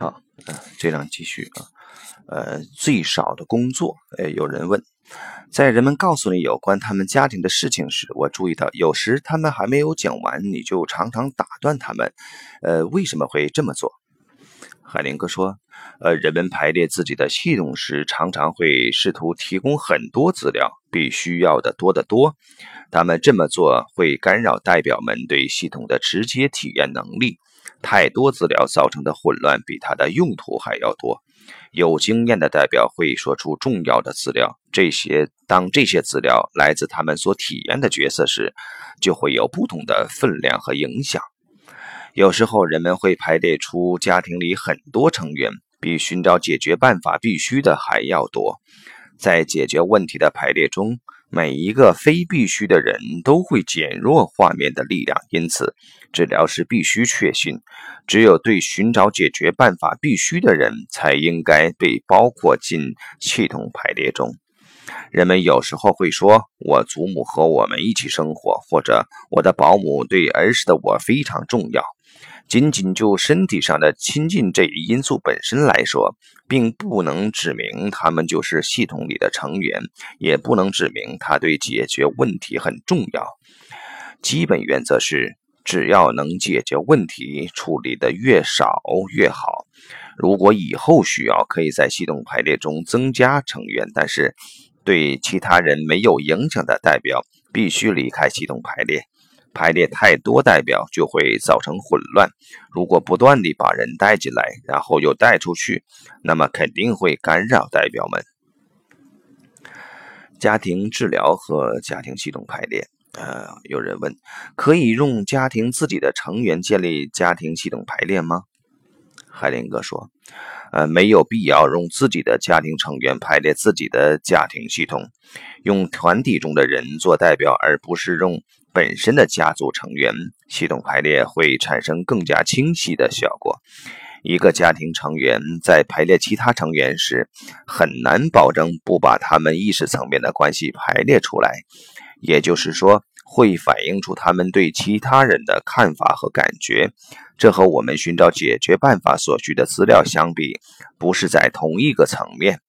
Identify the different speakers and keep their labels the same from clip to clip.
Speaker 1: 好，嗯，这样继续啊。呃，最少的工作，呃，有人问，在人们告诉你有关他们家庭的事情时，我注意到有时他们还没有讲完，你就常常打断他们。呃，为什么会这么做？海林哥说，呃，人们排列自己的系统时，常常会试图提供很多资料，比需要的多得多。他们这么做会干扰代表们对系统的直接体验能力。太多资料造成的混乱比它的用途还要多。有经验的代表会说出重要的资料，这些当这些资料来自他们所体验的角色时，就会有不同的分量和影响。有时候人们会排列出家庭里很多成员，比寻找解决办法必须的还要多。在解决问题的排列中。每一个非必须的人都会减弱画面的力量，因此治疗师必须确信，只有对寻找解决办法必须的人才应该被包括进系统排列中。人们有时候会说：“我祖母和我们一起生活，或者我的保姆对儿时的我非常重要。”仅仅就身体上的亲近这一因素本身来说，并不能指明他们就是系统里的成员，也不能指明他对解决问题很重要。基本原则是，只要能解决问题，处理的越少越好。如果以后需要，可以在系统排列中增加成员，但是对其他人没有影响的代表必须离开系统排列。排列太多代表就会造成混乱。如果不断地把人带进来，然后又带出去，那么肯定会干扰代表们。家庭治疗和家庭系统排列，呃，有人问，可以用家庭自己的成员建立家庭系统排列吗？海林哥说，呃，没有必要用自己的家庭成员排列自己的家庭系统，用团体中的人做代表，而不是用。本身的家族成员系统排列会产生更加清晰的效果。一个家庭成员在排列其他成员时，很难保证不把他们意识层面的关系排列出来，也就是说，会反映出他们对其他人的看法和感觉。这和我们寻找解决办法所需的资料相比，不是在同一个层面。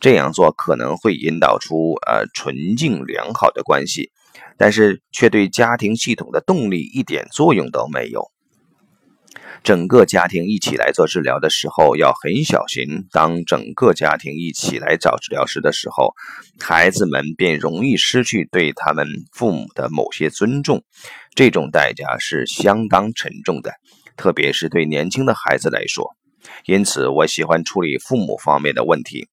Speaker 1: 这样做可能会引导出呃纯净良好的关系。但是却对家庭系统的动力一点作用都没有。整个家庭一起来做治疗的时候要很小心。当整个家庭一起来找治疗师的时候，孩子们便容易失去对他们父母的某些尊重，这种代价是相当沉重的，特别是对年轻的孩子来说。因此，我喜欢处理父母方面的问题。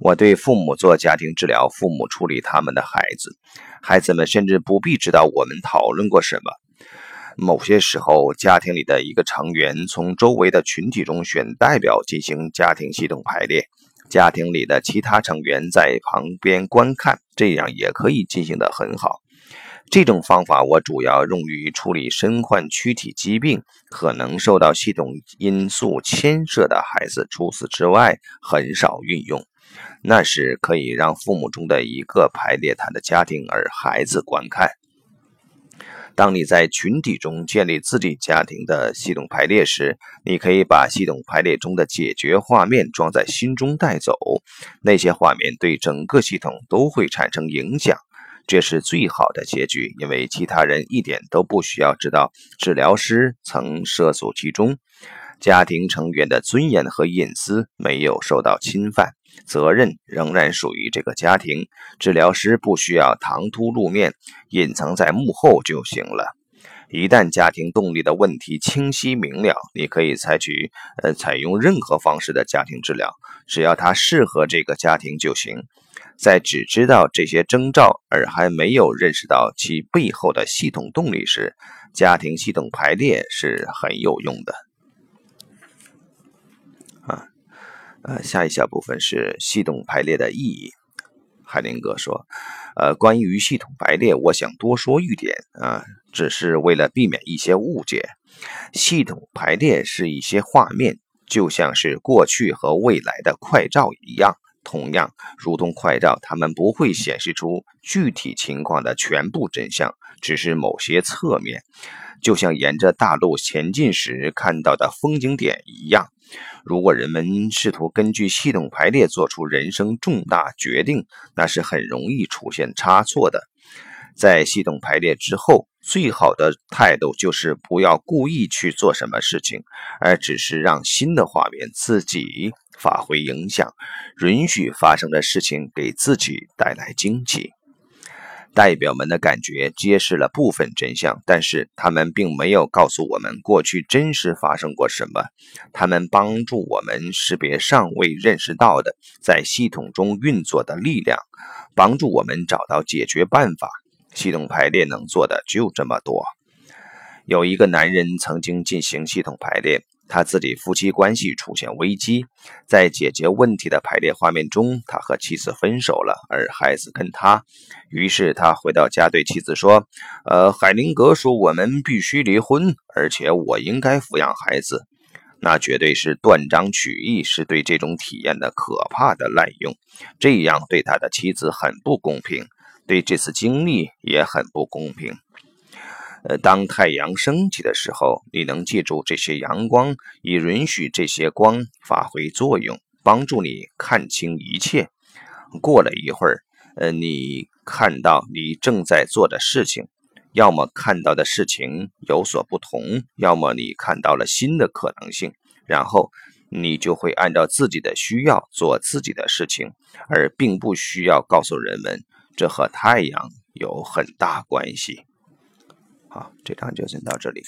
Speaker 1: 我对父母做家庭治疗，父母处理他们的孩子。孩子们甚至不必知道我们讨论过什么。某些时候，家庭里的一个成员从周围的群体中选代表进行家庭系统排列，家庭里的其他成员在旁边观看，这样也可以进行得很好。这种方法我主要用于处理身患躯体疾病、可能受到系统因素牵涉的孩子，除此之外很少运用。那是可以让父母中的一个排列他的家庭，而孩子观看。当你在群体中建立自己家庭的系统排列时，你可以把系统排列中的解决画面装在心中带走。那些画面对整个系统都会产生影响，这是最好的结局，因为其他人一点都不需要知道治疗师曾涉足其中。家庭成员的尊严和隐私没有受到侵犯。责任仍然属于这个家庭，治疗师不需要唐突露面，隐藏在幕后就行了。一旦家庭动力的问题清晰明了，你可以采取呃采用任何方式的家庭治疗，只要它适合这个家庭就行。在只知道这些征兆而还没有认识到其背后的系统动力时，家庭系统排列是很有用的。呃，下一小部分是系统排列的意义。海林格说：“呃，关于系统排列，我想多说一点啊，只是为了避免一些误解。系统排列是一些画面，就像是过去和未来的快照一样。同样，如同快照，它们不会显示出具体情况的全部真相，只是某些侧面。”就像沿着大路前进时看到的风景点一样。如果人们试图根据系统排列做出人生重大决定，那是很容易出现差错的。在系统排列之后，最好的态度就是不要故意去做什么事情，而只是让新的画面自己发挥影响，允许发生的事情给自己带来惊奇。代表们的感觉揭示了部分真相，但是他们并没有告诉我们过去真实发生过什么。他们帮助我们识别尚未认识到的在系统中运作的力量，帮助我们找到解决办法。系统排列能做的就这么多。有一个男人曾经进行系统排列。他自己夫妻关系出现危机，在解决问题的排列画面中，他和妻子分手了，而孩子跟他。于是他回到家对妻子说：“呃，海灵格说我们必须离婚，而且我应该抚养孩子。那绝对是断章取义，是对这种体验的可怕的滥用。这样对他的妻子很不公平，对这次经历也很不公平。”呃，当太阳升起的时候，你能记住这些阳光，以允许这些光发挥作用，帮助你看清一切。过了一会儿，呃，你看到你正在做的事情，要么看到的事情有所不同，要么你看到了新的可能性，然后你就会按照自己的需要做自己的事情，而并不需要告诉人们这和太阳有很大关系。好，这章就先到这里。